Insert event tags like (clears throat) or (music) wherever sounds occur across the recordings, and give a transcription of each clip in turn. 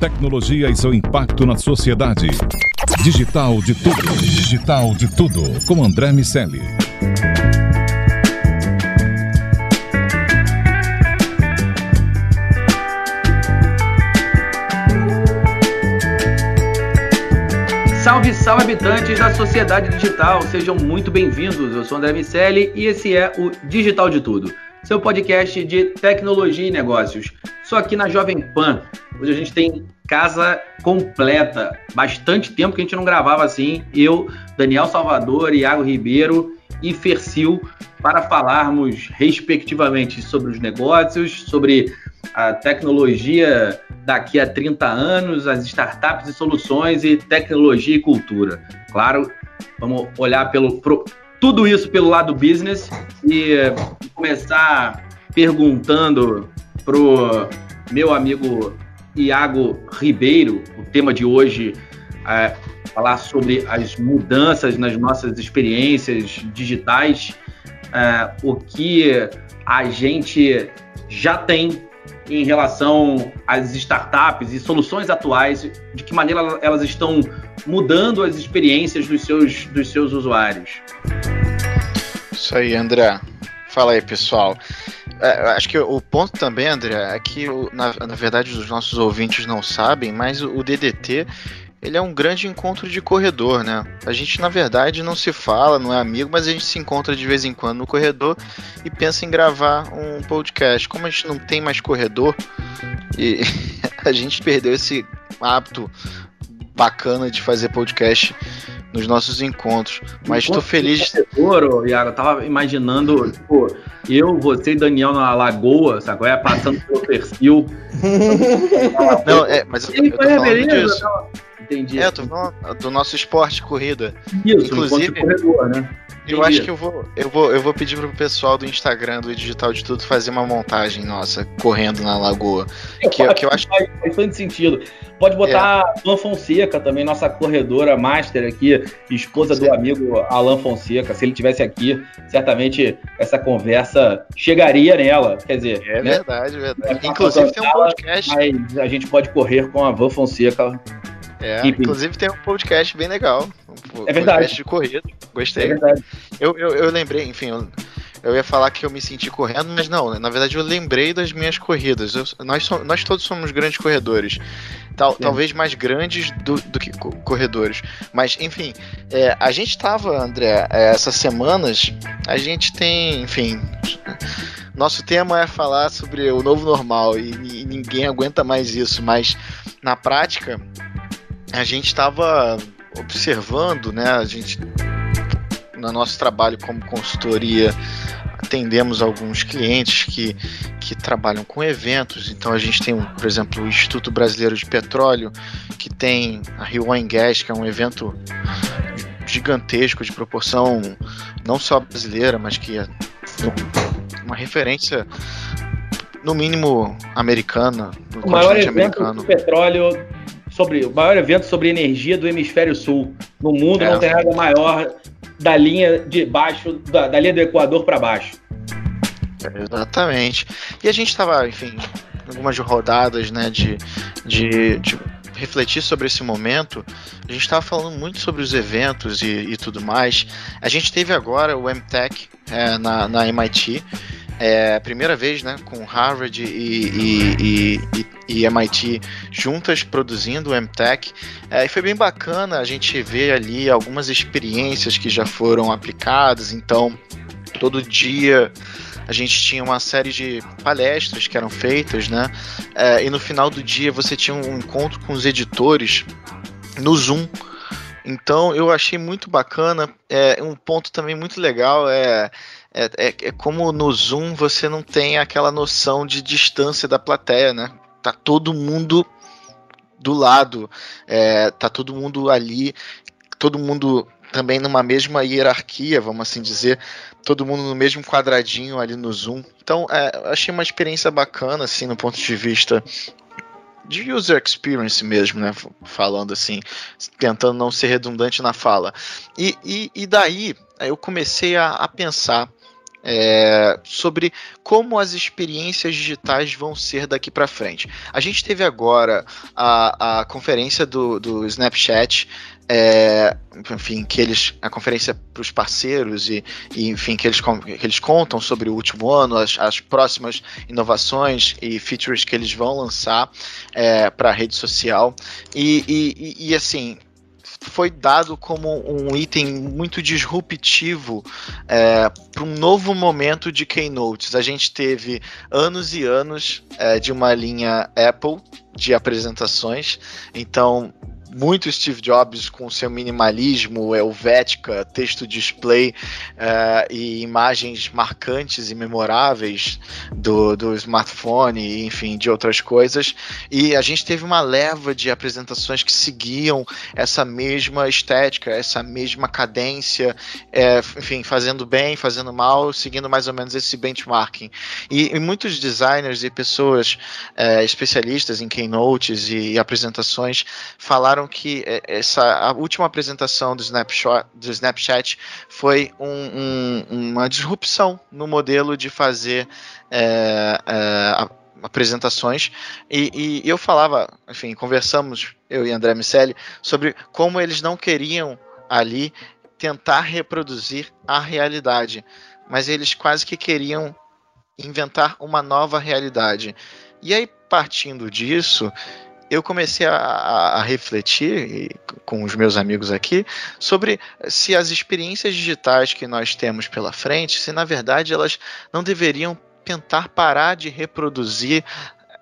Tecnologia e seu impacto na sociedade. Digital de tudo. Digital de tudo. Com André Miceli. Salve, salve habitantes da sociedade digital, sejam muito bem-vindos. Eu sou André Miceli e esse é o Digital de Tudo, seu podcast de tecnologia e negócios. Só aqui na Jovem Pan. Hoje a gente tem casa completa. Bastante tempo que a gente não gravava assim. Eu, Daniel Salvador, Iago Ribeiro e Fercil para falarmos respectivamente sobre os negócios, sobre a tecnologia daqui a 30 anos, as startups e soluções e tecnologia e cultura. Claro, vamos olhar pelo pro, tudo isso pelo lado business e começar perguntando pro meu amigo Iago Ribeiro. O tema de hoje é falar sobre as mudanças nas nossas experiências digitais, é, o que a gente já tem em relação às startups e soluções atuais, de que maneira elas estão mudando as experiências dos seus, dos seus usuários. Isso aí, André. Fala aí, pessoal. É, acho que o ponto também, André, é que, na, na verdade, os nossos ouvintes não sabem, mas o DDT ele é um grande encontro de corredor, né? A gente, na verdade, não se fala, não é amigo, mas a gente se encontra de vez em quando no corredor e pensa em gravar um podcast. Como a gente não tem mais corredor e (laughs) a gente perdeu esse hábito bacana de fazer podcast nos nossos encontros. Mas estou feliz. Corredor, Iago, eu tava imaginando, tipo, eu, você e Daniel na lagoa, sabe? É? Passando pelo perfil. (laughs) não, é, mas eu, eu tô falando disso. Entendi. É, falando do nosso esporte corrida. Isso, inclusive corredor, né? Eu acho que eu vou, eu vou, eu vou pedir pro pessoal do Instagram do Digital de Tudo fazer uma montagem nossa correndo na lagoa. Que, eu, que eu acho faz bastante sentido. Pode botar é. Alan Fonseca também, nossa corredora master aqui, esposa Sim. do amigo Alan Fonseca. Se ele tivesse aqui, certamente essa conversa chegaria nela. Quer dizer, é né? verdade, verdade. Inclusive tem um podcast. Mas a gente pode correr com a Van Fonseca é, inclusive tem um podcast bem legal. Um é verdade. Podcast de corrida. Gostei. É verdade. Eu, eu, eu lembrei, enfim, eu, eu, ia falar que eu me senti correndo, mas não, na verdade eu lembrei das minhas corridas. Eu, nós, so, nós todos somos grandes corredores. Tal, talvez mais grandes do, do que corredores. Mas, enfim, é, a gente estava, André, é, essas semanas, a gente tem, enfim. Nosso tema é falar sobre o novo normal e, e ninguém aguenta mais isso, mas na prática a gente estava observando, né? A gente no nosso trabalho como consultoria atendemos alguns clientes que, que trabalham com eventos. Então a gente tem, por exemplo, o Instituto Brasileiro de Petróleo, que tem a Rio Wine Gas, que é um evento gigantesco de proporção não só brasileira, mas que é uma referência no mínimo americana, no o maior evento americano. de petróleo sobre o maior evento sobre energia do hemisfério sul. No mundo é. não tem nada maior da linha de baixo, da, da linha do Equador para baixo. Exatamente. E a gente estava, enfim, algumas rodadas, né, de, de, de refletir sobre esse momento. A gente estava falando muito sobre os eventos e, e, tudo mais. A gente teve agora o MTech é, na, na MIT é primeira vez, né, com Harvard e, e, e, e MIT juntas produzindo o MTech. É, e foi bem bacana a gente ver ali algumas experiências que já foram aplicadas. Então, todo dia a gente tinha uma série de palestras que eram feitas, né? É, e no final do dia você tinha um encontro com os editores no Zoom. Então eu achei muito bacana. É, um ponto também muito legal é é, é, é, como no Zoom você não tem aquela noção de distância da plateia, né? Tá todo mundo do lado, é, tá todo mundo ali, todo mundo também numa mesma hierarquia, vamos assim dizer, todo mundo no mesmo quadradinho ali no Zoom. Então, é, achei uma experiência bacana, assim, no ponto de vista de user experience mesmo, né? Falando assim, tentando não ser redundante na fala. E, e, e daí eu comecei a, a pensar é, sobre como as experiências digitais vão ser daqui para frente. A gente teve agora a, a conferência do, do Snapchat, é, enfim, que eles a conferência para os parceiros e, e, enfim que eles, que eles contam sobre o último ano, as, as próximas inovações e features que eles vão lançar é, para a rede social e, e, e assim foi dado como um item muito disruptivo é, para um novo momento de keynotes. A gente teve anos e anos é, de uma linha Apple de apresentações, então muito Steve Jobs com seu minimalismo, helvética, texto display uh, e imagens marcantes e memoráveis do, do smartphone, enfim, de outras coisas. E a gente teve uma leva de apresentações que seguiam essa mesma estética, essa mesma cadência, é, enfim, fazendo bem, fazendo mal, seguindo mais ou menos esse benchmarking. E, e muitos designers e pessoas é, especialistas em keynotes e, e apresentações falaram falaram que é, essa a última apresentação do Snapchat, do Snapchat foi um, um, uma disrupção no modelo de fazer é, é, apresentações e, e, eu falava, enfim, conversamos eu e André Miceli sobre como eles não queriam ali tentar reproduzir a realidade, mas eles quase que queriam inventar uma nova realidade. E aí, partindo disso, eu comecei a, a, refletir com os meus amigos aqui sobre se as experiências digitais que nós temos pela frente, se na verdade elas não deveriam tentar parar de reproduzir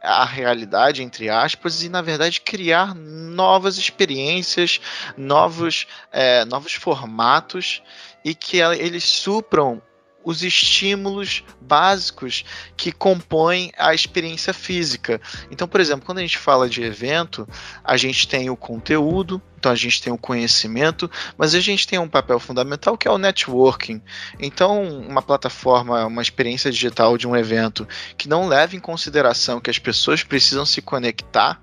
a realidade, entre aspas, e na verdade criar novas experiências, novos, é, novos formatos e que eles supram os estímulos básicos que compõem a experiência física. Então, por exemplo, quando a gente fala de evento, a gente tem o conteúdo, então a gente tem o conhecimento, mas a gente tem um papel fundamental que é o networking. Então, uma plataforma, uma experiência digital de um evento que não leva em consideração que as pessoas precisam se conectar,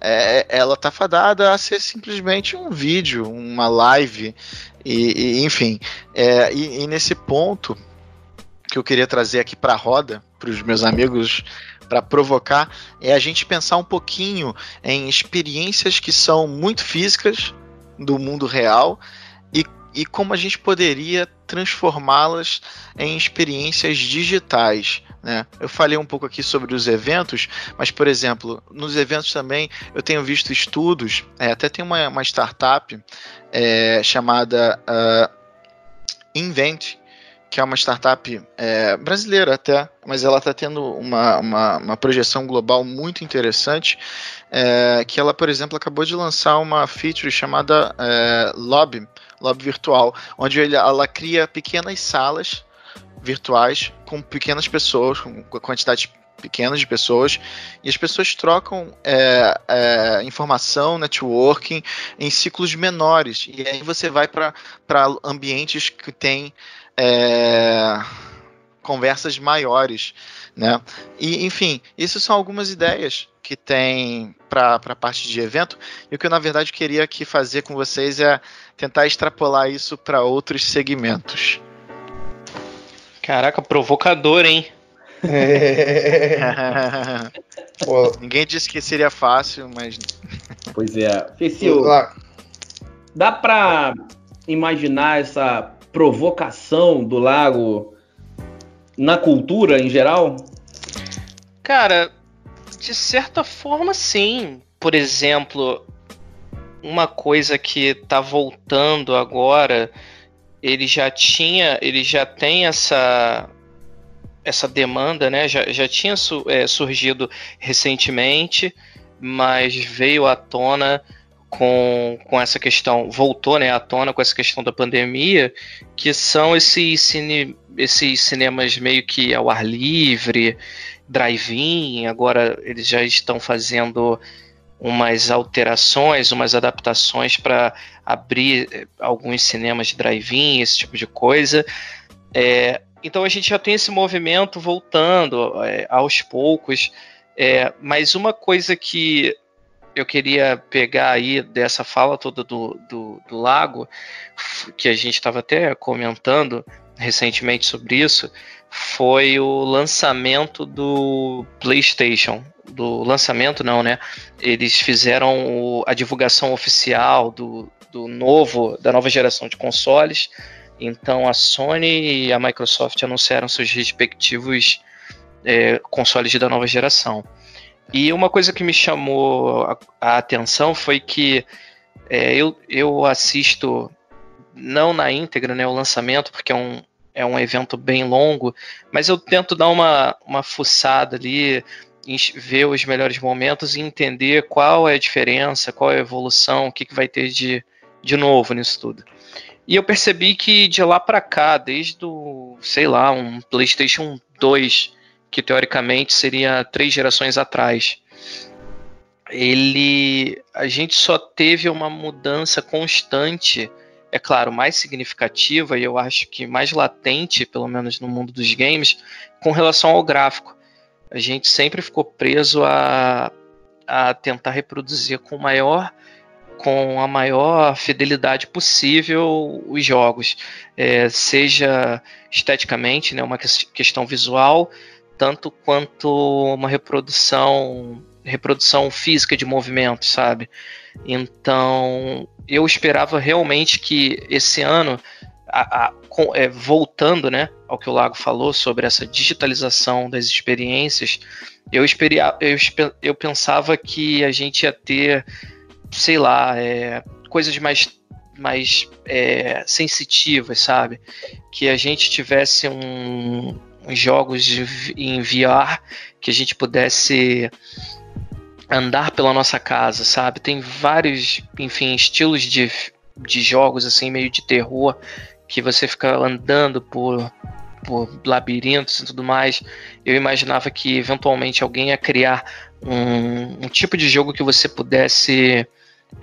é, ela está fadada a ser simplesmente um vídeo, uma live, e, e enfim. É, e, e nesse ponto, que eu queria trazer aqui para a roda, para os meus amigos, para provocar, é a gente pensar um pouquinho em experiências que são muito físicas do mundo real e, como a gente poderia transformá-las em experiências digitais. Né? Eu falei um pouco aqui sobre os eventos, mas, por exemplo, nos eventos também eu tenho visto estudos, é, até tem uma, uma startup é, chamada uh, Invent, que é uma startup é, brasileira até, mas ela está tendo uma, uma, uma, projeção global muito interessante, é, que ela, por exemplo, acabou de lançar uma feature chamada é, Lobby, Lobby Virtual, onde ele, ela cria pequenas salas virtuais com pequenas pessoas, com quantidades pequenas de pessoas, e as pessoas trocam é, é, informação, networking em ciclos menores. E aí você vai para ambientes que têm é, conversas maiores, né? E enfim, isso são algumas ideias que tem para a parte de evento. E o que eu na verdade queria aqui fazer com vocês é tentar extrapolar isso para outros segmentos. Caraca, provocador, hein? (laughs) Ninguém disse que seria fácil, mas. Pois é. Cecil, dá para imaginar essa provocação do lago na cultura em geral? Cara, de certa forma, sim. Por exemplo, uma coisa que tá voltando agora, ele já tinha, ele já tem essa essa demanda, né? Já, já tinha su, é, surgido recentemente, mas veio à tona com, com essa questão, voltou né, à tona com essa questão da pandemia, que são esses, cine, esses cinemas meio que ao ar livre, drive-in, agora eles já estão fazendo umas alterações, umas adaptações para abrir eh, alguns cinemas de drive-in, esse tipo de coisa. É, então a gente já tem esse movimento voltando é, aos poucos. É, mas uma coisa que eu queria pegar aí dessa fala toda do, do, do lago, que a gente estava até comentando, recentemente sobre isso, foi o lançamento do PlayStation. Do lançamento, não, né? Eles fizeram o, a divulgação oficial do, do novo, da nova geração de consoles. Então a Sony e a Microsoft anunciaram seus respectivos é, consoles da nova geração. E uma coisa que me chamou a, a atenção foi que é, eu, eu assisto não na íntegra, né, o lançamento, porque é um, é um evento bem longo, mas eu tento dar uma, uma fuçada ali, ver os melhores momentos e entender qual é a diferença, qual é a evolução, o que, que vai ter de, de novo nisso tudo. E eu percebi que de lá para cá, desde o, sei lá, um PlayStation 2, que teoricamente seria três gerações atrás, ele a gente só teve uma mudança constante, é claro, mais significativa e eu acho que mais latente, pelo menos no mundo dos games, com relação ao gráfico. A gente sempre ficou preso a, a tentar reproduzir com maior com a maior fidelidade possível os jogos, é, seja esteticamente, né, uma questão visual, tanto quanto uma reprodução reprodução física de movimentos, sabe? Então, eu esperava realmente que esse ano, a, a, com, é, voltando né, ao que o Lago falou sobre essa digitalização das experiências, eu, esperia, eu, eu pensava que a gente ia ter, sei lá, é, coisas mais mais é, sensitivas, sabe? Que a gente tivesse um, uns jogos de, em VR que a gente pudesse andar pela nossa casa, sabe? Tem vários, enfim, estilos de, de jogos assim meio de terror que você fica andando por por labirintos e tudo mais. Eu imaginava que eventualmente alguém ia criar um, um tipo de jogo que você pudesse,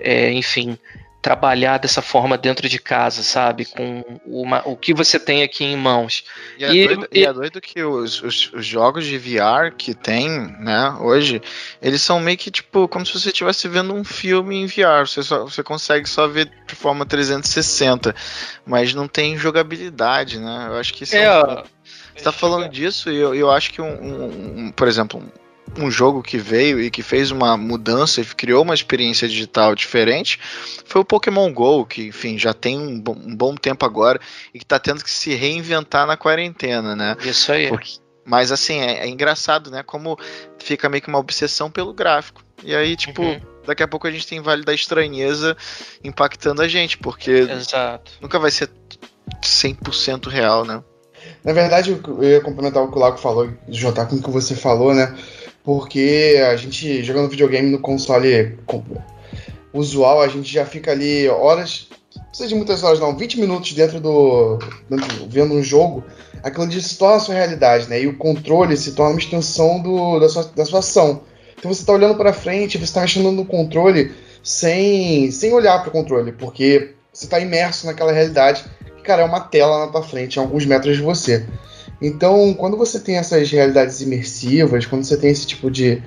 é, enfim, trabalhar dessa forma dentro de casa, sabe? Com uma, o que você tem aqui em mãos. E, é, doido, e... é doido que os, os, os, jogos de VR que tem, né, hoje, eles são meio que tipo como se você estivesse vendo um filme em VR. Você, só, você consegue só ver de forma 360, mas não tem jogabilidade, né? Eu acho que isso é. é um... Você tá falando disso e eu, eu acho que um, um, um por exemplo, um jogo que veio e que fez uma mudança e criou uma experiência digital diferente foi o Pokémon GO, que, enfim, já tem um bom, um bom tempo agora e que está tendo que se reinventar na quarentena, né? Isso aí. Porque, mas, assim, é, é, engraçado, né? Como fica meio que uma obsessão pelo gráfico. E aí, tipo, uhum. daqui a pouco a gente tem Vale da Estranheza impactando a gente, porque Exato. nunca vai ser 100% real, né? Na verdade, eu ia complementar o que o Lago falou, juntar com o que você falou, né? Porque a gente jogando videogame no console usual, a gente já fica ali horas, não precisa de muitas horas não, 20 minutos dentro do. Dentro, vendo um jogo, aquilo ali se torna a sua realidade, né? E o controle se torna uma extensão do, da, sua, da sua ação. Então você está olhando para frente, você está mexendo no controle sem, sem olhar para o controle, porque você está imerso naquela realidade que, cara, é uma tela na tua frente, a alguns metros de você. Então, quando você tem essas realidades imersivas, quando você tem esse tipo de,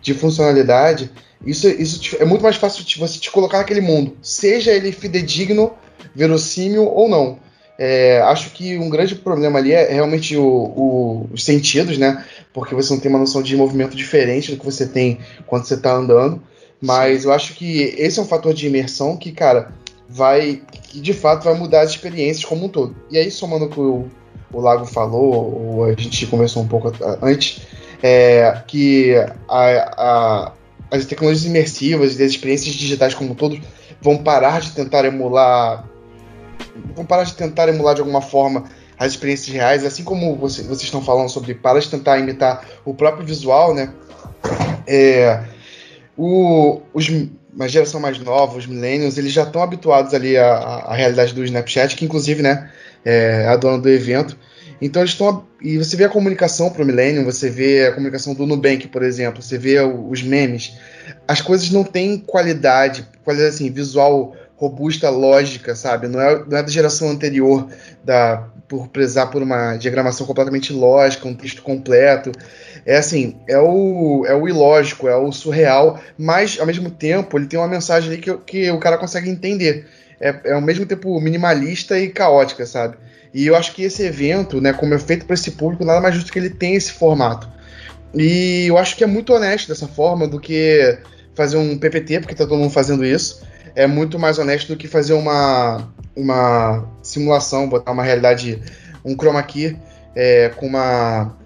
de funcionalidade, isso, isso é muito mais fácil de você te colocar naquele mundo, seja ele fidedigno, verossímil ou não. É, acho que um grande problema ali é realmente o, o, os sentidos, né? Porque você não tem uma noção de movimento diferente do que você tem quando você está andando. Mas eu acho que esse é um fator de imersão que, cara, vai. que de fato vai mudar as experiências como um todo. E aí, somando com o o Lago falou, ou a gente conversou um pouco antes, é, que a, a, as tecnologias imersivas e as experiências digitais como um todo vão parar de tentar emular vão parar de tentar emular de alguma forma as experiências reais, assim como você, vocês estão falando sobre parar de tentar imitar o próprio visual, né? É, o, os, uma geração mais nova, os millennials, eles já estão habituados ali à, à, realidade do Snapchat, que inclusive, né, é a dona do evento. Então eles estão. E você vê a comunicação para o Millennium, você vê a comunicação do Nubank, por exemplo, você vê os memes. As coisas não têm qualidade, qualidade assim, visual robusta, lógica, sabe? Não é, não é da geração anterior, da, por prezar por uma diagramação completamente lógica, um texto completo. É assim, é o, é o ilógico, é o surreal, mas ao mesmo tempo ele tem uma mensagem ali que, que o cara consegue entender. É, é ao mesmo tempo minimalista e caótica, sabe? E eu acho que esse evento, né, como é feito para esse público, nada mais justo que ele tenha esse formato. E eu acho que é muito honesto dessa forma do que fazer um PPT, porque tá todo mundo fazendo isso. É muito mais honesto do que fazer uma, uma simulação, botar uma realidade, um chroma key é, com uma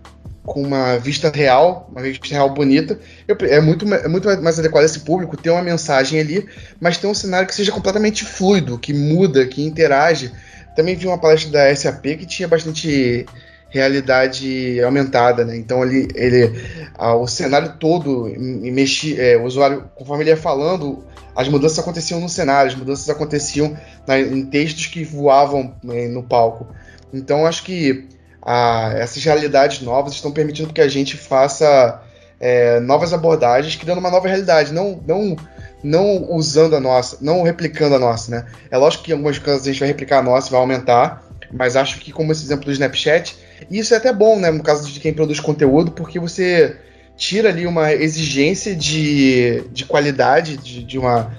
com uma vista real, uma vista real bonita. Eu, é, muito, é muito mais adequado a esse público ter uma mensagem ali, mas ter um cenário que seja completamente fluido, que muda, que interage. Também vi uma palestra da SAP que tinha bastante realidade aumentada, né? Então ali ele, o cenário todo mexia, é, o usuário conforme ele ia falando, as mudanças aconteciam no cenário, as mudanças aconteciam na, em textos que voavam né, no palco. Então acho que a, essas realidades novas estão permitindo que a gente faça é, novas abordagens, criando uma nova realidade, não, não, não usando a nossa, não replicando a nossa, né? É lógico que em algumas coisas a gente vai replicar a nossa, vai aumentar, mas acho que como esse exemplo do Snapchat, isso é até bom, né, no caso de quem produz conteúdo, porque você tira ali uma exigência de, de qualidade, de, de uma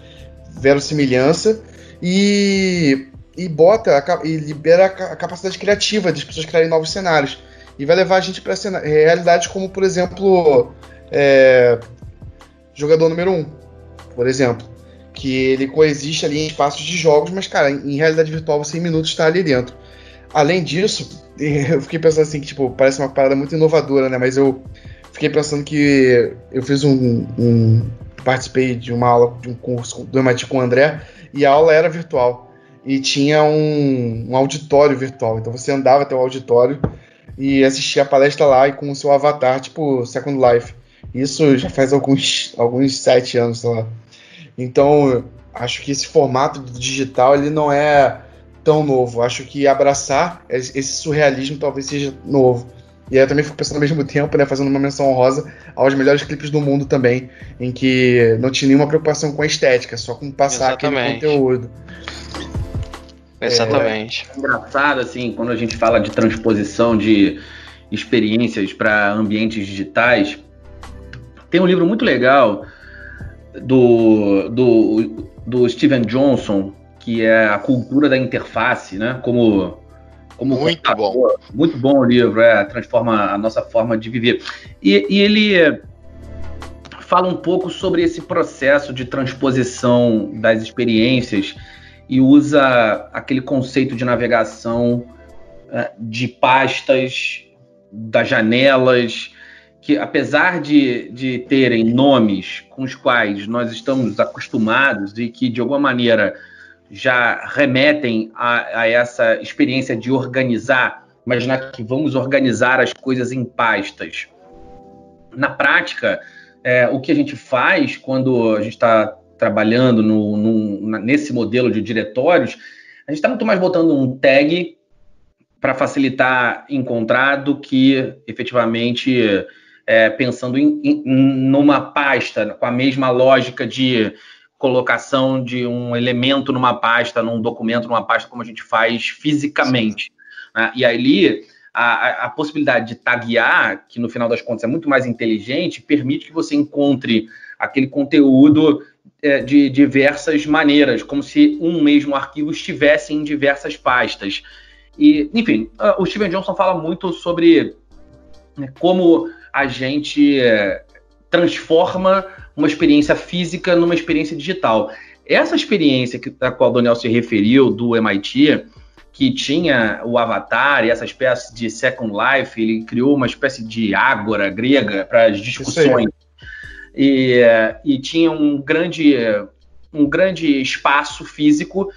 verossimilhança, e e bota e libera a capacidade criativa das pessoas criarem novos cenários. E vai levar a gente para realidades como, por exemplo, é, jogador número 1, um, por exemplo. Que ele coexiste ali em espaços de jogos, mas, cara, em realidade virtual você em minutos está ali dentro. Além disso, (laughs) eu fiquei pensando assim, que tipo, parece uma parada muito inovadora, né? Mas eu fiquei pensando que eu fiz um, um participei de uma aula de um curso do MIT com o André e a aula era virtual e tinha um, um, auditório virtual. Então você andava até o auditório e assistia a palestra lá e com o seu avatar, tipo Second Life. Isso já faz alguns, alguns sete anos, sei lá. Então, acho que esse formato digital ele não é tão novo. Acho que abraçar esse surrealismo talvez seja novo. E aí eu também fico pensando ao mesmo tempo, né, fazendo uma menção honrosa aos melhores clipes do mundo também, em que não tinha nenhuma preocupação com a estética, só com passar Exatamente. aquele conteúdo. Exatamente. É, engraçado, assim, quando a gente fala de transposição de experiências para ambientes digitais, tem um livro muito legal do, do, do Steven Johnson, que é A Cultura da Interface, né? Como, como muito bom. Muito bom o livro, é, transforma a nossa forma de viver. E, e ele fala um pouco sobre esse processo de transposição das experiências e usa aquele conceito de navegação uh, de pastas, das janelas, que apesar de, de terem nomes com os quais nós estamos acostumados e que de alguma maneira já remetem a, a essa experiência de organizar, imaginar que vamos organizar as coisas em pastas. Na prática, é, o que a gente faz quando a gente está trabalhando no, no, nesse modelo de diretórios, a gente está muito mais botando um tag para facilitar encontrar do que efetivamente é, pensando em, em, numa pasta com a mesma lógica de colocação de um elemento numa pasta, num documento, numa pasta, como a gente faz fisicamente. Né? E ali a, a, possibilidade de taguear, que no final das contas é muito mais inteligente, permite que você encontre aquele conteúdo é, de diversas maneiras, como se um mesmo arquivo estivesse em diversas pastas. E, enfim, o Steven Johnson fala muito sobre né, como a gente é, transforma uma experiência física numa experiência digital. Essa experiência que, a qual o Daniel se referiu, do MIT, que tinha o Avatar e essa espécie de Second Life, ele criou uma espécie de ágora grega para as discussões e, e tinha um grande, um grande espaço físico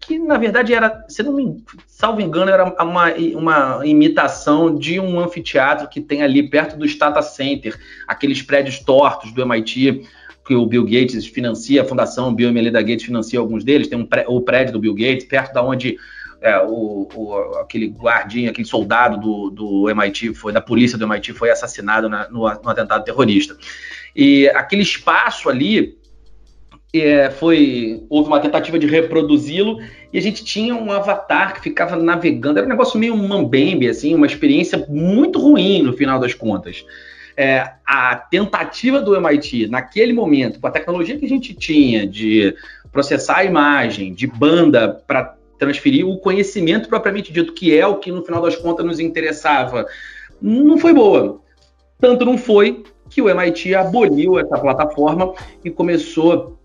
que, na verdade era, se não me salvo engano, era uma, uma imitação de um anfiteatro que tem ali perto do Stata Center, aqueles prédios tortos do MIT que o Bill Gates financia, a Fundação Bill e Melinda Gates financia alguns deles, tem um o prédio do Bill Gates, perto da onde é, o, o, aquele guardinha, aquele soldado do, do MIT, foi da polícia do MIT, foi assassinado na, no, no atentado terrorista. E aquele espaço ali é, foi houve uma tentativa de reproduzi-lo e a gente tinha um avatar que ficava navegando. Era um negócio meio mambembe, assim, uma experiência muito ruim no final das contas. É, a tentativa do MIT naquele momento, com a tecnologia que a gente tinha de processar a imagem, de banda para transferir o conhecimento propriamente dito, que é o que no final das contas nos interessava, não foi boa. Tanto não foi que o MIT aboliu essa plataforma e começou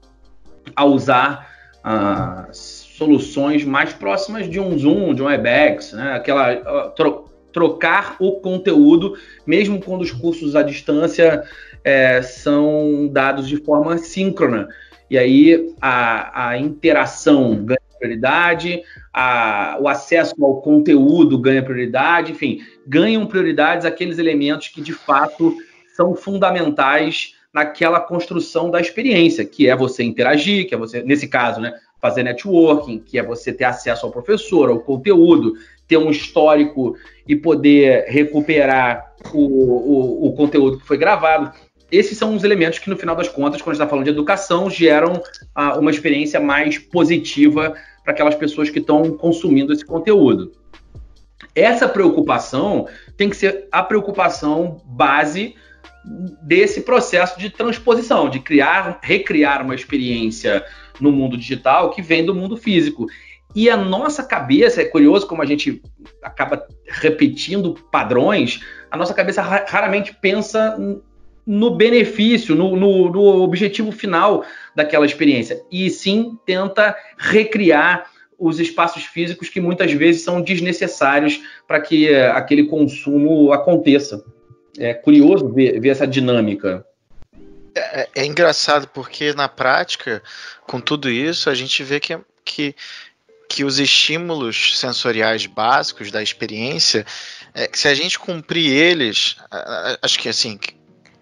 a usar ah, soluções mais próximas de um Zoom, de um WebEx, né? aquela uh, tro trocar o conteúdo, mesmo quando os cursos à distância é, são dados de forma síncrona. E aí a, a interação ganha prioridade, a, o acesso ao conteúdo ganha prioridade, enfim, ganham prioridades aqueles elementos que de fato são fundamentais naquela construção da experiência, que é você interagir, que é você, nesse caso, né, fazer networking, que é você ter acesso ao professor, ao conteúdo, ter um histórico e poder recuperar o, o, o conteúdo que foi gravado. Esses são os elementos que, no final das contas, quando a gente está falando de educação, geram ah, uma experiência mais positiva para aquelas pessoas que estão consumindo esse conteúdo. Essa preocupação tem que ser a preocupação base desse processo de transposição, de criar, recriar uma experiência no mundo digital que vem do mundo físico. E a nossa cabeça, é curioso como a gente acaba repetindo padrões, a nossa cabeça raramente pensa no benefício, no, no, no objetivo final daquela experiência, e sim tenta recriar os espaços físicos que muitas vezes são desnecessários para que eh, aquele consumo aconteça. É curioso ver, ver essa dinâmica. É, é, engraçado porque na prática, com tudo isso, a gente vê que, que, que os estímulos sensoriais básicos da experiência, é, se a gente cumprir eles, acho que assim,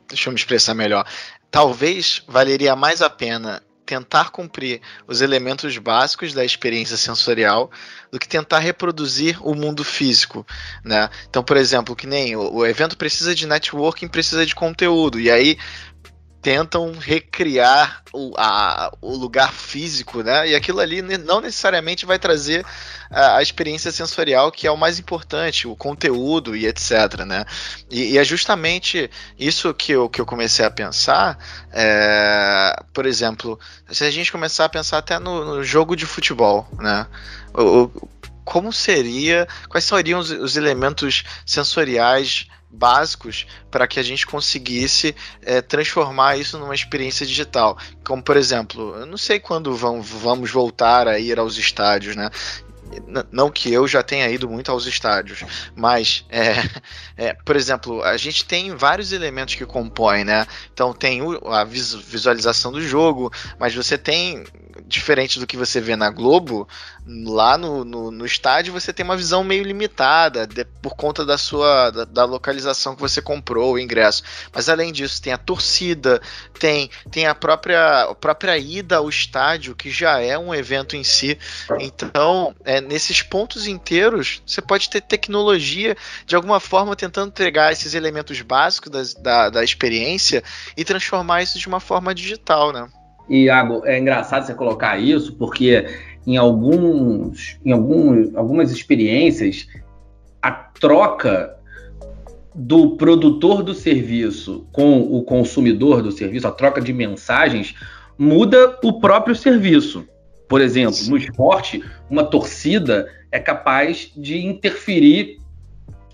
deixa eu me expressar melhor, talvez valeria mais a pena tentar cumprir os elementos básicos da experiência sensorial do que tentar reproduzir o mundo físico, né? Então, por exemplo, que nem o, o evento precisa de networking, precisa de conteúdo, e aí tentam recriar o, a, o lugar físico, né? E aquilo ali não necessariamente vai trazer a, a, experiência sensorial, que é o mais importante, o conteúdo e etc, né? E, e é justamente isso que eu, que eu comecei a pensar. É, por exemplo, se a gente começar a pensar até no, no jogo de futebol, né? O, como seria, quais seriam os, os elementos sensoriais básicos para que a gente conseguisse é, transformar isso numa experiência digital. Como, por exemplo, eu não sei quando vão, vamos voltar a ir aos estádios, né? não que eu já tenha ido muito aos estádios, mas, é, (laughs) é, por exemplo, a gente tem vários elementos que compõem, né? Então tem a visualização do jogo, mas você tem, diferente do que você vê na Globo, lá no, no, no estádio você tem uma visão meio limitada de, por conta da sua da, da, localização que você comprou o ingresso. Mas além disso, tem a torcida, tem, tem a própria, a própria ida ao estádio, que já é um evento em si. Então, é, nesses pontos inteiros, você pode ter tecnologia de alguma forma tentando entregar esses elementos básicos da, da, experiência e transformar isso de uma forma digital, né? Iago, é engraçado você colocar isso, porque em, alguns, em algum, algumas experiências, a troca do produtor do serviço com o consumidor do serviço, a troca de mensagens, muda o próprio serviço. Por exemplo, no esporte, uma torcida é capaz de interferir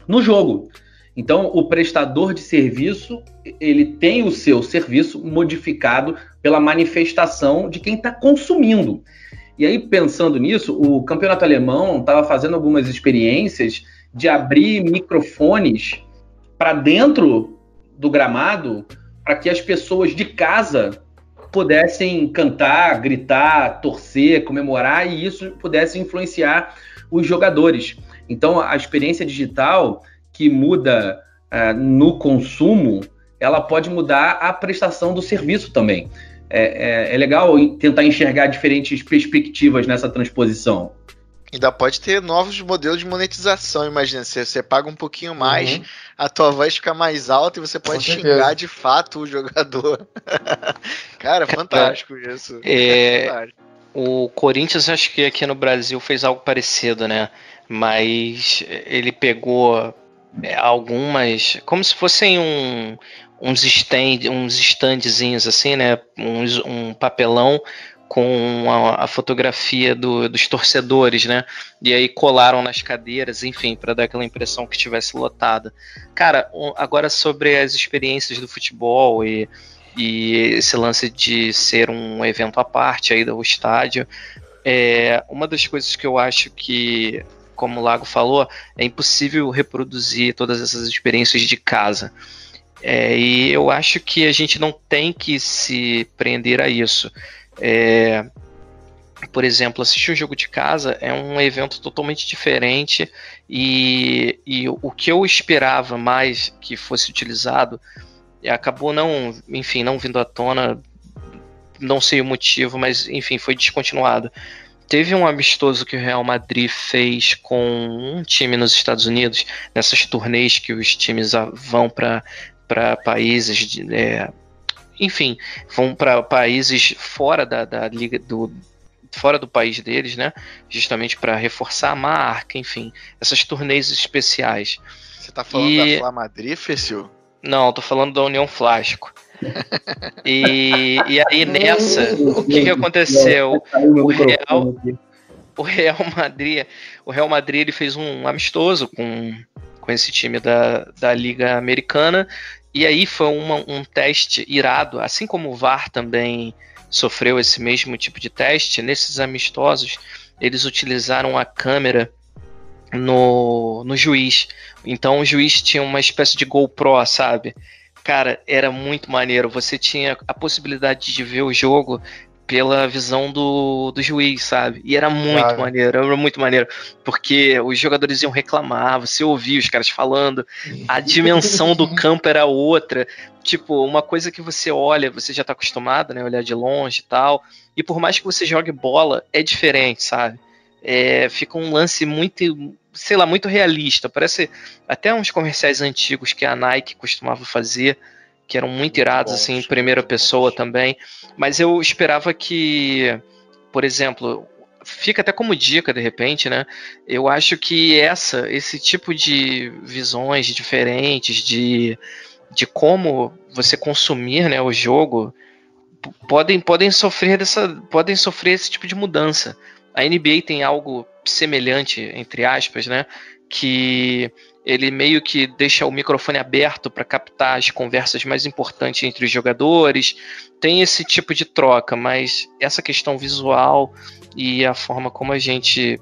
no jogo. Então, o prestador de serviço ele tem o seu serviço modificado pela manifestação de quem está consumindo. E aí, pensando nisso, o campeonato alemão estava fazendo algumas experiências de abrir microfones para dentro do gramado para que as pessoas de casa pudessem cantar, gritar, torcer, comemorar e isso pudesse influenciar os jogadores. Então, a experiência digital que muda uh, no consumo, ela pode mudar a prestação do serviço também é, é, é legal tentar enxergar diferentes perspectivas nessa transposição. Ainda pode ter novos modelos de monetização, imagina, você, você paga um pouquinho mais, uhum. a tua voz fica mais alta e você pode xingar de fato o jogador. (laughs) Cara, fantástico é, isso. É, fantástico. O Corinthians, acho que aqui no Brasil fez algo parecido, né? Mas ele pegou é, algumas. Como se fossem um, uns, stand, uns standzinhos assim, né? Um, papelão com a, a fotografia do, dos torcedores, né? E aí colaram nas cadeiras, enfim, para dar aquela impressão que estivesse lotada. Cara, agora sobre as experiências do futebol e, e esse lance de ser um evento à parte aí do estádio, é, uma das coisas que eu acho que, como o Lago falou, é impossível reproduzir todas essas experiências de casa. É, e eu acho que a gente não tem que se prender a isso. É, por exemplo, assistir o jogo de casa é um evento totalmente diferente e, e o que eu esperava mais que fosse utilizado acabou não, enfim, não vindo à tona, não sei o motivo, mas enfim, foi descontinuado. Teve um amistoso que o Real Madrid fez com um time nos Estados Unidos, nessas turnês que os times vão para países de, é, enfim, vão para países fora da, da liga do fora do país deles, né? Justamente para reforçar a marca, enfim, essas turnês especiais. Você tá falando e... da Fla Madrid, Fecil? Não, tô falando da União Flasco. (laughs) e, e aí nessa, o que, que aconteceu? O Real, o Real Madrid, o Real Madrid ele fez um amistoso com, com esse time da, da Liga Americana e aí foi uma, um teste irado, assim como o VAR também sofreu esse mesmo tipo de teste, nesses amistosos eles utilizaram a câmera no, no juiz. Então o juiz tinha uma espécie de GoPro, sabe? Cara, era muito maneiro. Você tinha a possibilidade de ver o jogo pela visão do, do juiz, sabe? E era muito claro. maneiro, era muito maneiro, porque os jogadores iam reclamar, você ouvia os caras falando, a dimensão do (laughs) campo era outra, tipo, uma coisa que você olha, você já tá acostumado, né, olhar de longe e tal, e por mais que você jogue bola, é diferente, sabe? É, fica um lance muito, sei lá, muito realista, parece até uns comerciais antigos que a Nike costumava fazer, que eram muito irados, assim, em primeira pessoa também. Mas eu esperava que, por exemplo, fica até como dica de repente, né? Eu acho que essa, esse tipo de visões diferentes de, de como você consumir, né, o jogo podem podem sofrer dessa podem sofrer esse tipo de mudança. A NBA tem algo semelhante entre aspas, né? Que ele meio que deixa o microfone aberto para captar as conversas mais importantes entre os jogadores. Tem esse tipo de troca, mas essa questão visual e a forma como a gente,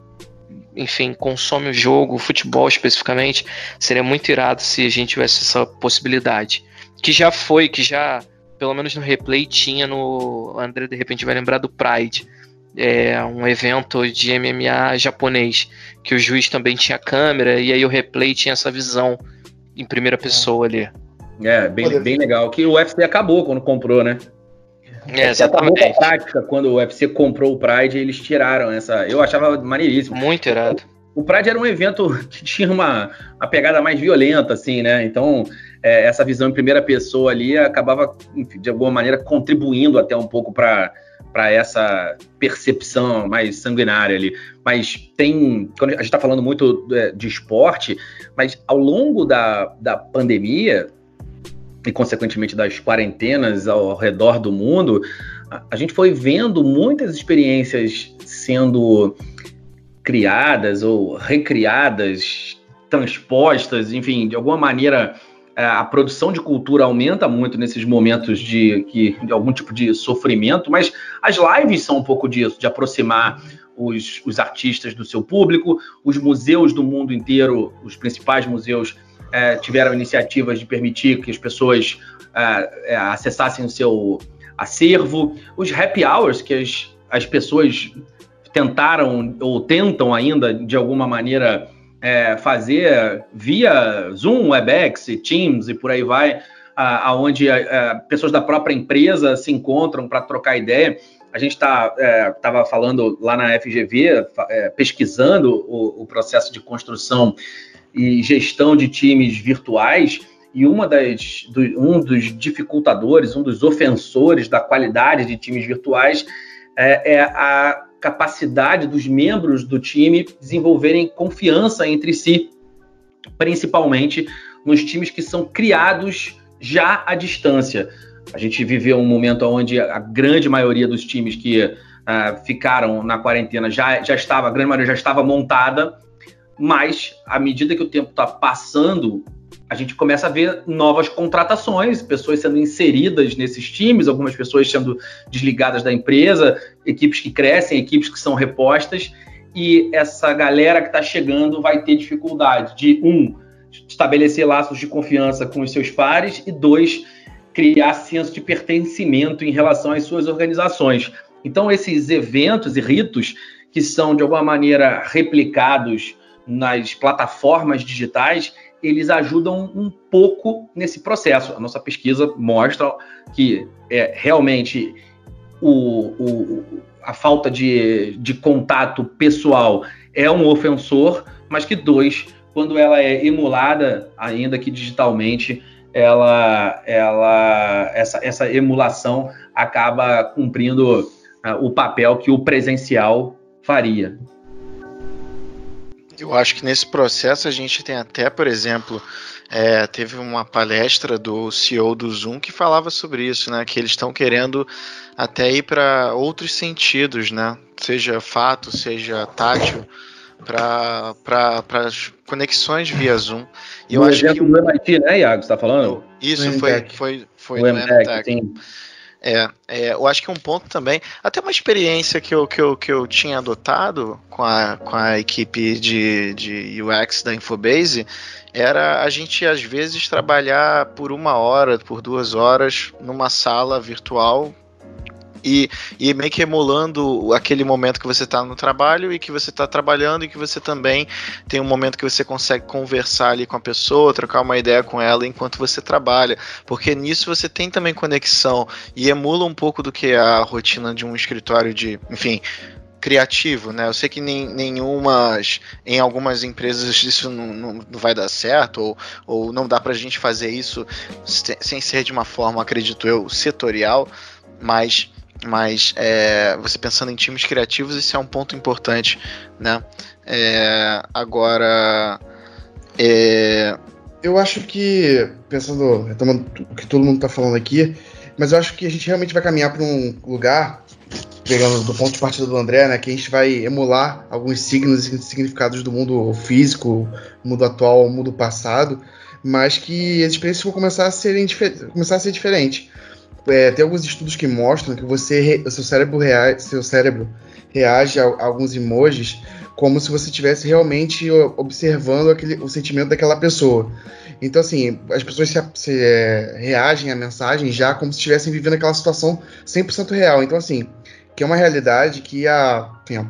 enfim, consome o jogo, o futebol especificamente, seria muito irado se a gente tivesse essa possibilidade. Que já foi, que já, pelo menos no replay, tinha no. André de repente vai lembrar do Pride é, um evento de MMA japonês, que o juiz também tinha câmera, e aí o replay tinha essa visão em primeira pessoa ali. É, bem, bem legal. Que o UFC acabou quando comprou, né? É, exatamente. a prática, quando o UFC comprou o Pride, eles tiraram essa. Eu achava maneiríssimo. Muito irado. O Pride era um evento (laughs) que tinha uma, uma pegada mais violenta, assim, né? Então, é, essa visão em primeira pessoa ali acabava, de alguma maneira, contribuindo até um pouco para para essa percepção mais sanguinária ali. Mas tem. Quando a gente está falando muito é, de esporte, mas ao longo da, da pandemia e, consequentemente, das quarentenas ao redor do mundo, a, a gente foi vendo muitas experiências sendo criadas ou recriadas, transpostas, enfim, de alguma maneira a produção de cultura aumenta muito nesses momentos de, que, de algum tipo de sofrimento, mas as lives são um pouco disso, de aproximar os, os artistas do seu público, os museus do mundo inteiro, os principais museus é, tiveram iniciativas de permitir que as pessoas é, é, acessassem o seu acervo, os happy hours que as, as pessoas tentaram ou tentam ainda de alguma maneira é, fazer via Zoom, WebEx, Teams e por aí vai, aonde pessoas da própria empresa se encontram para trocar ideia. A gente estava tá, é, falando lá na FGV, é, pesquisando o, o, processo de construção e gestão de times virtuais, e uma das, do, um dos dificultadores, um dos ofensores da qualidade de times virtuais é, é a capacidade dos membros do time desenvolverem confiança entre si, principalmente nos times que são criados já à distância. A gente viveu um momento onde a grande maioria dos times que uh, ficaram na quarentena já, já estava, a grande maioria já estava montada, mas à medida que o tempo está passando, a gente começa a ver novas contratações, pessoas sendo inseridas nesses times, algumas pessoas sendo desligadas da empresa, equipes que crescem, equipes que são repostas, e essa galera que está chegando vai ter dificuldade de, um, estabelecer laços de confiança com os seus pares, e dois, criar senso de pertencimento em relação às suas organizações. Então, esses eventos e ritos que são, de alguma maneira, replicados nas plataformas digitais, eles ajudam um pouco nesse processo. A nossa pesquisa mostra que é, realmente o, o, a falta de, de contato pessoal é um ofensor, mas que dois, quando ela é emulada, ainda que digitalmente, ela, ela essa, essa emulação acaba cumprindo uh, o papel que o presencial faria. Eu acho que nesse processo a gente tem até, por exemplo, é, teve uma palestra do CEO do Zoom que falava sobre isso, né? Que eles estão querendo até ir para outros sentidos, né? Seja fato, seja tátil, para as conexões via Zoom. E eu acho que do MIT, né, Iago? Você está falando? Isso foi, foi, foi, foi no MTech. É, é, eu acho que um ponto também, até uma experiência que eu, que eu, que eu tinha adotado com a, com a equipe de, de UX da Infobase era a gente às vezes trabalhar por uma hora, por duas horas numa sala virtual e, e meio que emulando aquele momento que você está no trabalho e que você está trabalhando e que você também tem um momento que você consegue conversar ali com a pessoa, trocar uma ideia com ela enquanto você trabalha, porque nisso você tem também conexão e emula um pouco do que é a rotina de um escritório de, enfim, criativo, né? Eu sei que nem, nenhumas, em algumas empresas isso não, não, não, vai dar certo, ou, ou não dá pra gente fazer isso sem ser de uma forma, acredito eu, setorial, mas mas é, você pensando em times criativos, isso é um ponto importante, né? É, agora, é... eu acho que pensando, retomando o que todo mundo está falando aqui, mas eu acho que a gente realmente vai caminhar para um lugar, pegando do ponto de partida do André, né, que a gente vai emular alguns signos e significados do mundo físico, mundo atual, mundo passado, mas que as experiências vão começar a serem começar a ser diferentes é, tem alguns estudos que mostram que você, seu cérebro, rea, seu cérebro reage a, a, alguns emojis como se você estivesse realmente observando aquele, o sentimento daquela pessoa. Então, assim, as pessoas se, se é, reagem à mensagem já como se estivessem vivendo aquela situação 100% real. Então, assim, que é uma realidade que há, enfim,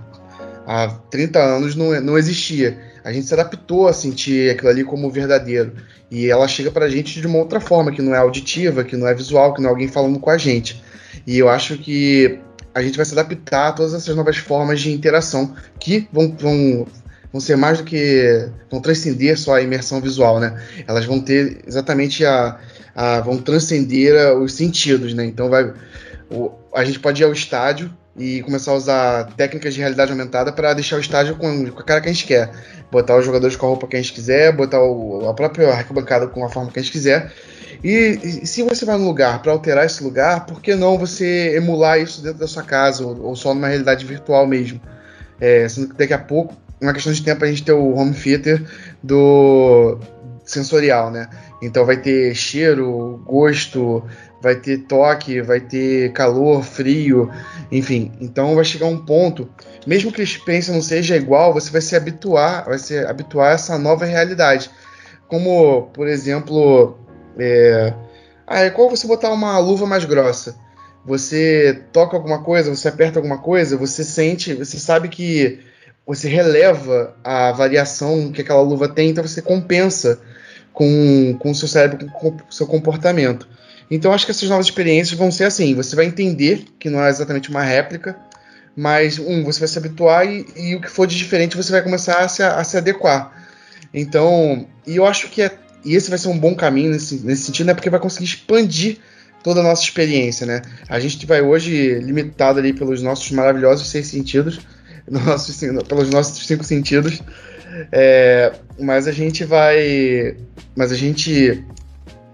há 30 anos não, não existia. A gente se adaptou a sentir aquilo ali como verdadeiro. E ela chega pra gente de uma outra forma, que não é auditiva, que não é visual, que não é alguém falando com a gente. E eu acho que a gente vai se adaptar a todas essas novas formas de interação que vão, vão, vão ser mais do que. vão transcender só a imersão visual, né? Elas vão ter exatamente a. a vão transcender os sentidos, né? Então vai. O, a gente pode ir ao estádio e começar a usar técnicas de realidade aumentada para deixar o estádio com, com, a cara que a gente quer. Botar os jogadores com a roupa que a gente quiser, botar o, a própria arquibancada com a forma que a gente quiser. E, e se você vai num lugar para alterar esse lugar, por que não você emular isso dentro da sua casa ou, ou só numa realidade virtual mesmo? É, sendo que daqui a pouco, uma questão de tempo, a gente ter o home theater do sensorial, né? Então vai ter cheiro, gosto, vai ter toque, vai ter calor, frio, enfim. Então vai chegar um ponto, mesmo que a experiência não seja igual, você vai se habituar, vai se habituar a essa nova realidade. Como, por exemplo, é, ah, é qual você botar uma luva mais grossa. Você toca alguma coisa, você aperta alguma coisa, você sente, você sabe que você releva a variação que aquela luva tem, então você compensa com, o seu cérebro, com o seu comportamento. Então acho que essas novas experiências vão ser assim: você vai entender que não é exatamente uma réplica, mas um, você vai se habituar e, e o que for de diferente você vai começar a se, a se adequar. Então, e eu acho que é, e esse vai ser um bom caminho nesse, nesse sentido, né? Porque vai conseguir expandir toda a nossa experiência, né? A gente vai hoje limitado ali pelos nossos maravilhosos seis sentidos, (laughs) nossos, pelos nossos cinco sentidos, é, mas a gente vai, mas a gente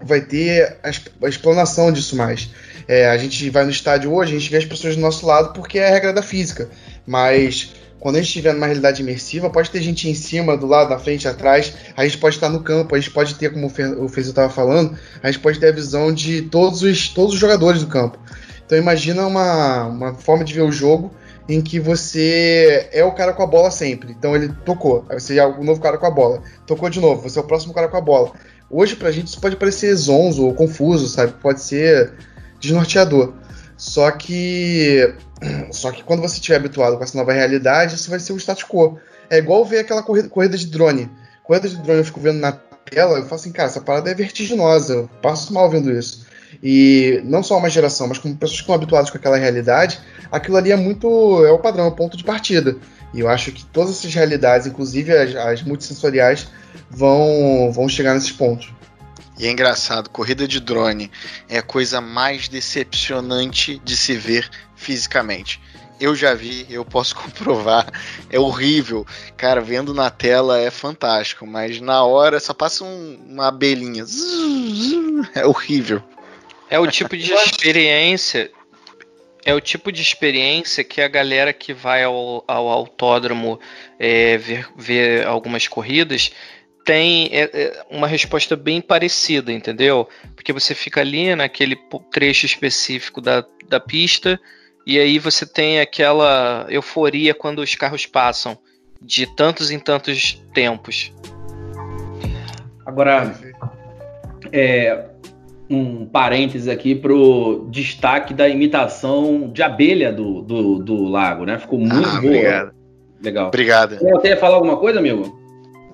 vai ter a, a explanação disso mais. É, a gente vai no estádio hoje, a gente vê as pessoas do nosso lado porque é a regra da física. Mas quando a gente estiver numa realidade imersiva, pode ter gente em cima, do lado, na frente, atrás. A gente pode estar no campo, a gente pode ter, como o Fez estava falando, a gente pode ter a visão de todos os, todos os jogadores do campo. Então imagina uma, uma forma de ver o jogo em que você é o cara com a bola sempre. Então ele tocou, aí você é o novo cara com a bola. Tocou de novo, você é o próximo cara com a bola. Hoje pra gente isso pode parecer zonzo ou confuso, sabe? Pode ser desnorteador. Só que (clears throat) só que quando você estiver habituado com essa nova realidade, isso vai ser o status quo. É igual ver aquela corrida, corrida de drone. Corrida de drone eu fico vendo na tela, eu falo assim, cara, essa parada é vertiginosa, eu passo mal vendo isso. E não só uma geração, mas como pessoas que estão habituadas com aquela realidade, aquilo ali é muito. é o padrão, é o ponto de partida. E eu acho que todas essas realidades, inclusive as, as multissensoriais, vão, vão chegar nesses pontos. E é engraçado, corrida de drone é a coisa mais decepcionante de se ver fisicamente. Eu já vi, eu posso (laughs) comprovar, é horrível. Cara, vendo na tela é fantástico, mas na hora só passa um, uma abelhinha. É horrível. É o tipo de (laughs) experiência. É o tipo de experiência que a galera que vai ao, ao autódromo é, ver, ver algumas corridas tem é, é, uma resposta bem parecida, entendeu? Porque você fica ali naquele trecho específico da, da pista e aí você tem aquela euforia quando os carros passam de tantos em tantos tempos. Agora, é, um parênteses aqui pro destaque da imitação de abelha do, do, do lago, né? Ficou muito ah, boa. Obrigado. Legal. Obrigado. Você ia falar alguma coisa, amigo?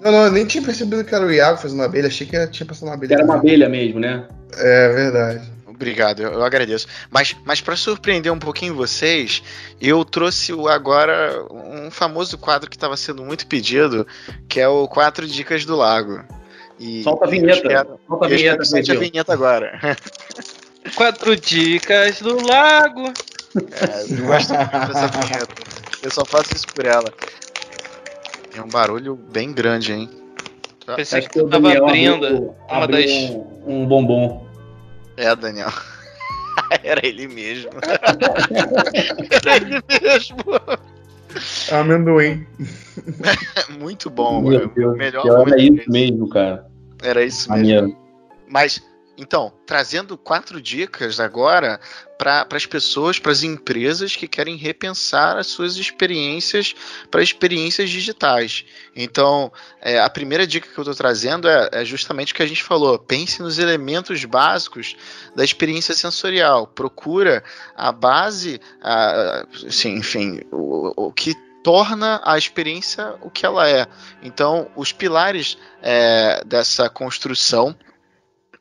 Não, não, eu nem tinha percebido que era o Iago fazendo uma abelha, achei que tinha passado uma abelha. Era uma abelha mesmo, né? É verdade. Obrigado, eu, eu agradeço. Mas, mas para surpreender um pouquinho vocês, eu trouxe agora um famoso quadro que estava sendo muito pedido, que é o Quatro Dicas do Lago. E, Solta a vinheta. Quero, Solta a vinheta, a vinheta agora. Quatro dicas do lago. É, eu gosto muito dessa vinheta. Eu só faço isso por ela. É um barulho bem grande, hein? Pensei que, que tu tava abrindo abriu, uma das. Um, um bombom. É, Daniel. (laughs) Era ele mesmo. (laughs) Era ele mesmo. Amendoim. (laughs) Muito bom, Meu Deus, melhor. Era isso mesmo, cara. Era isso mesmo. Mas então, trazendo quatro dicas agora para as pessoas, para as empresas que querem repensar as suas experiências para experiências digitais. Então, é, a primeira dica que eu estou trazendo é, é, justamente o que a gente falou: pense nos elementos básicos da experiência sensorial. Procura a base, a, assim, enfim, o, o que torna a experiência o que ela é. Então, os pilares é, dessa construção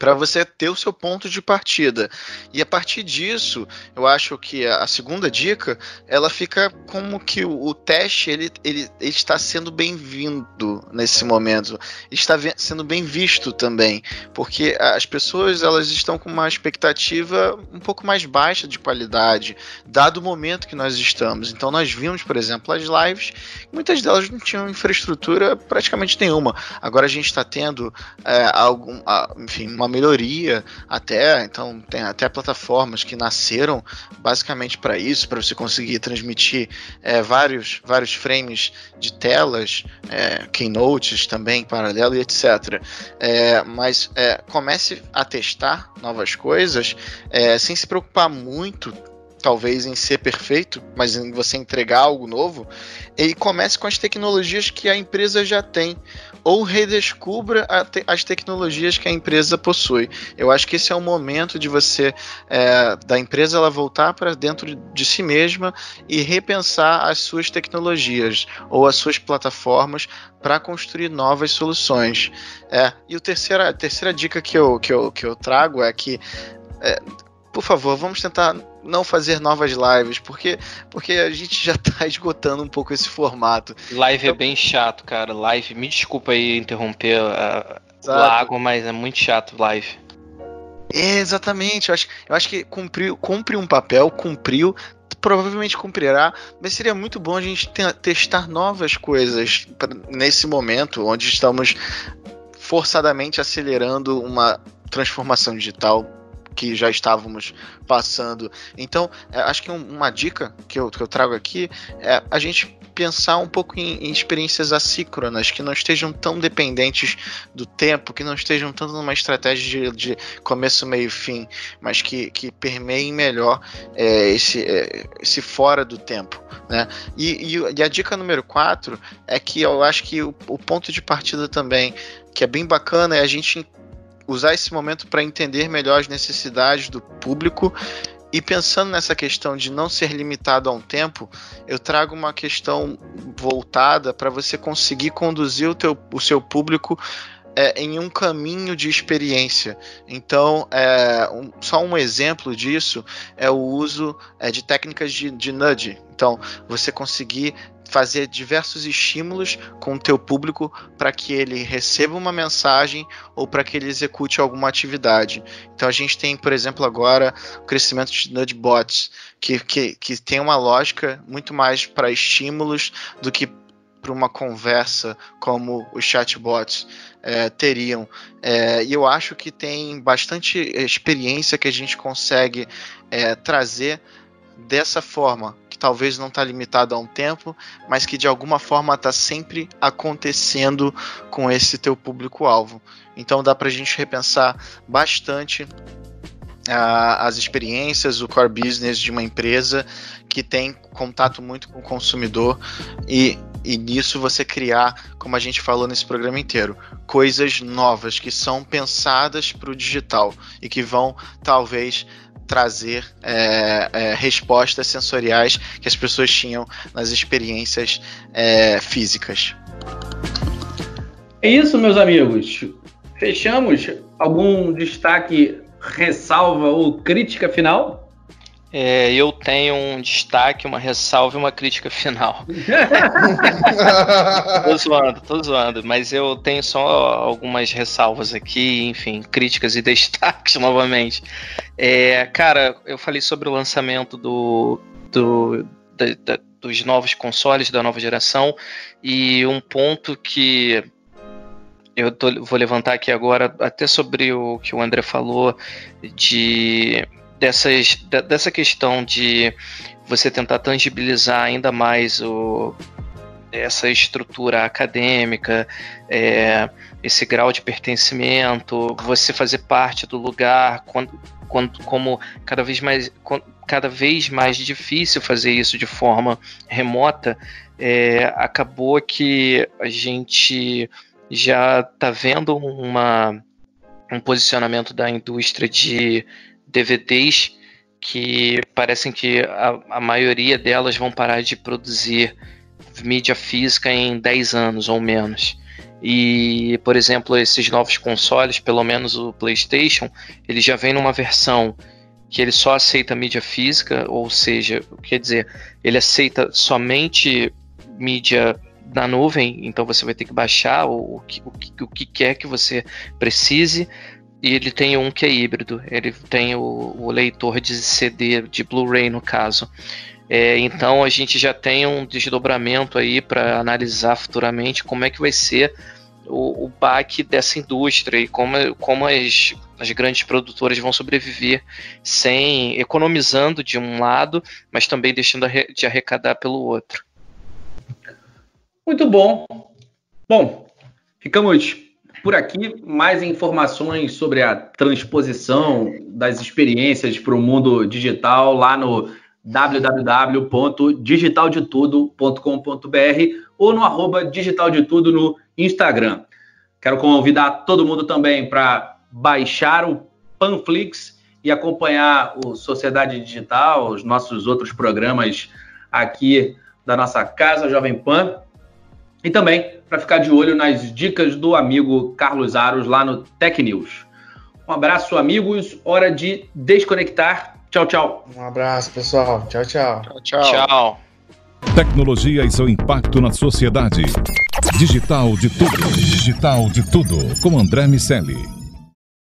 para você ter o seu ponto de partida. E a partir disso, eu acho que a, segunda dica, ela fica como que o, o teste ele, ele, ele, está sendo bem-vindo nesse momento, está sendo bem visto também, porque as pessoas elas estão com uma expectativa um pouco mais baixa de qualidade, dado o momento que nós estamos. Então nós vimos, por exemplo, as lives, muitas delas não tinham infraestrutura praticamente nenhuma. Agora a gente está tendo é, algum, enfim, uma melhoria até, então tem até plataformas que nasceram basicamente para isso, para você conseguir transmitir é, vários, vários frames de telas, é, keynotes também paralelo e etc. É, mas é, comece a testar novas coisas é, sem se preocupar muito talvez em ser perfeito, mas em você entregar algo novo, e comece com as tecnologias que a empresa já tem, ou redescubra te as tecnologias que a empresa possui. Eu acho que esse é o momento de você, é, da empresa, ela voltar para dentro de si mesma e repensar as suas tecnologias ou as suas plataformas para construir novas soluções. É, e o terceira, a terceira dica que eu, que eu, que eu trago é que é, por favor, vamos tentar não fazer novas lives, porque, porque a gente já tá (laughs) esgotando um pouco esse formato. Live é então... é bem chato, cara. Live, me desculpa aí interromper uh, o lago, mas é muito chato live. É, exatamente, eu acho, eu acho que cumpriu, cumpre um papel, cumpriu, provavelmente cumprirá, mas seria muito bom a gente testar novas coisas pra, nesse momento onde estamos forçadamente acelerando uma transformação digital que já estávamos passando. Então, é, acho que uma dica que eu, que eu trago aqui é a gente pensar um pouco em, em, experiências assíncronas, que não estejam tão dependentes do tempo, que não estejam tanto numa estratégia de, de começo, meio e fim, mas que, que permeiem melhor é, esse, é, esse fora do tempo. Né? E, e, e, a dica número 4 é que eu acho que o, o ponto de partida também, que é bem bacana, é a gente usar esse momento para entender melhor as necessidades do público e pensando nessa questão de não ser limitado a um tempo, eu trago uma questão voltada para você conseguir conduzir o, teu, o seu público é, em um caminho de experiência. Então, é, um, só um exemplo disso é o uso é, de técnicas de, de nudge. Então, você conseguir fazer diversos estímulos com o teu público para que ele receba uma mensagem ou para que ele execute alguma atividade. Então a gente tem, por exemplo, agora o crescimento de nudbots, que, que, que tem uma lógica muito mais para estímulos do que para uma conversa como os chatbots é, teriam. É, e eu acho que tem bastante experiência que a gente consegue é, trazer dessa forma, talvez não está limitado a um tempo, mas que de alguma forma está sempre acontecendo com esse teu público-alvo. Então dá para a gente repensar bastante as experiências, o core business de uma empresa que tem contato muito com o consumidor e, e nisso você criar, como a gente falou nesse programa inteiro, coisas novas que são pensadas para o digital e que vão talvez trazer é, é, respostas sensoriais que as pessoas tinham nas experiências é, físicas. É isso, meus amigos. Fechamos. Algum destaque, ressalva ou crítica final? É, eu tenho um destaque, uma ressalva e uma crítica final. (laughs) tô zoando, tô zoando, mas eu tenho só algumas ressalvas aqui, enfim, críticas e (laughs) destaques novamente. É, cara, eu falei sobre o lançamento do, do da, da, dos novos consoles da nova geração e um ponto que eu tô, vou levantar aqui agora, até sobre o que o André falou de dessas, dessa questão de você tentar tangibilizar ainda mais o, essa estrutura acadêmica, é, esse grau de pertencimento, você fazer parte do lugar, quando, quando, como cada vez mais cada vez mais difícil fazer isso de forma remota, é, acabou que a gente já está vendo uma, um posicionamento da indústria de DVDs que parecem que a, a, maioria delas vão parar de produzir mídia física em 10 anos ou menos. E, por exemplo, esses novos consoles, pelo menos o PlayStation, ele já vem numa versão que ele só aceita mídia física, ou seja, quer dizer, ele aceita somente mídia na nuvem, então você vai ter que baixar o, o, o, o que quer que você precise, e ele tem um que é híbrido, ele tem o, o leitor de CD, de Blu-ray no caso. É, então a gente já tem um desdobramento aí para analisar futuramente como é que vai ser o, o baque dessa indústria e como, como as, as grandes produtoras vão sobreviver sem economizando de um lado, mas também deixando de arrecadar pelo outro. Muito bom. Bom, ficamos por aqui, mais informações sobre a transposição das experiências para o mundo digital lá no www.digitaldetudo.com.br ou no arroba digitaldetudo no Instagram. Quero convidar todo mundo também para baixar o Panflix e acompanhar o Sociedade Digital, os nossos outros programas aqui da nossa casa Jovem Pan. E também para ficar de olho nas dicas do amigo Carlos Aros lá no Tech News. Um abraço, amigos. Hora de desconectar. Tchau, tchau. Um abraço, pessoal. Tchau, tchau. Tchau, tchau. tchau. Tecnologia e seu impacto na sociedade. Digital de tudo. Digital de tudo. Com André Miscelli.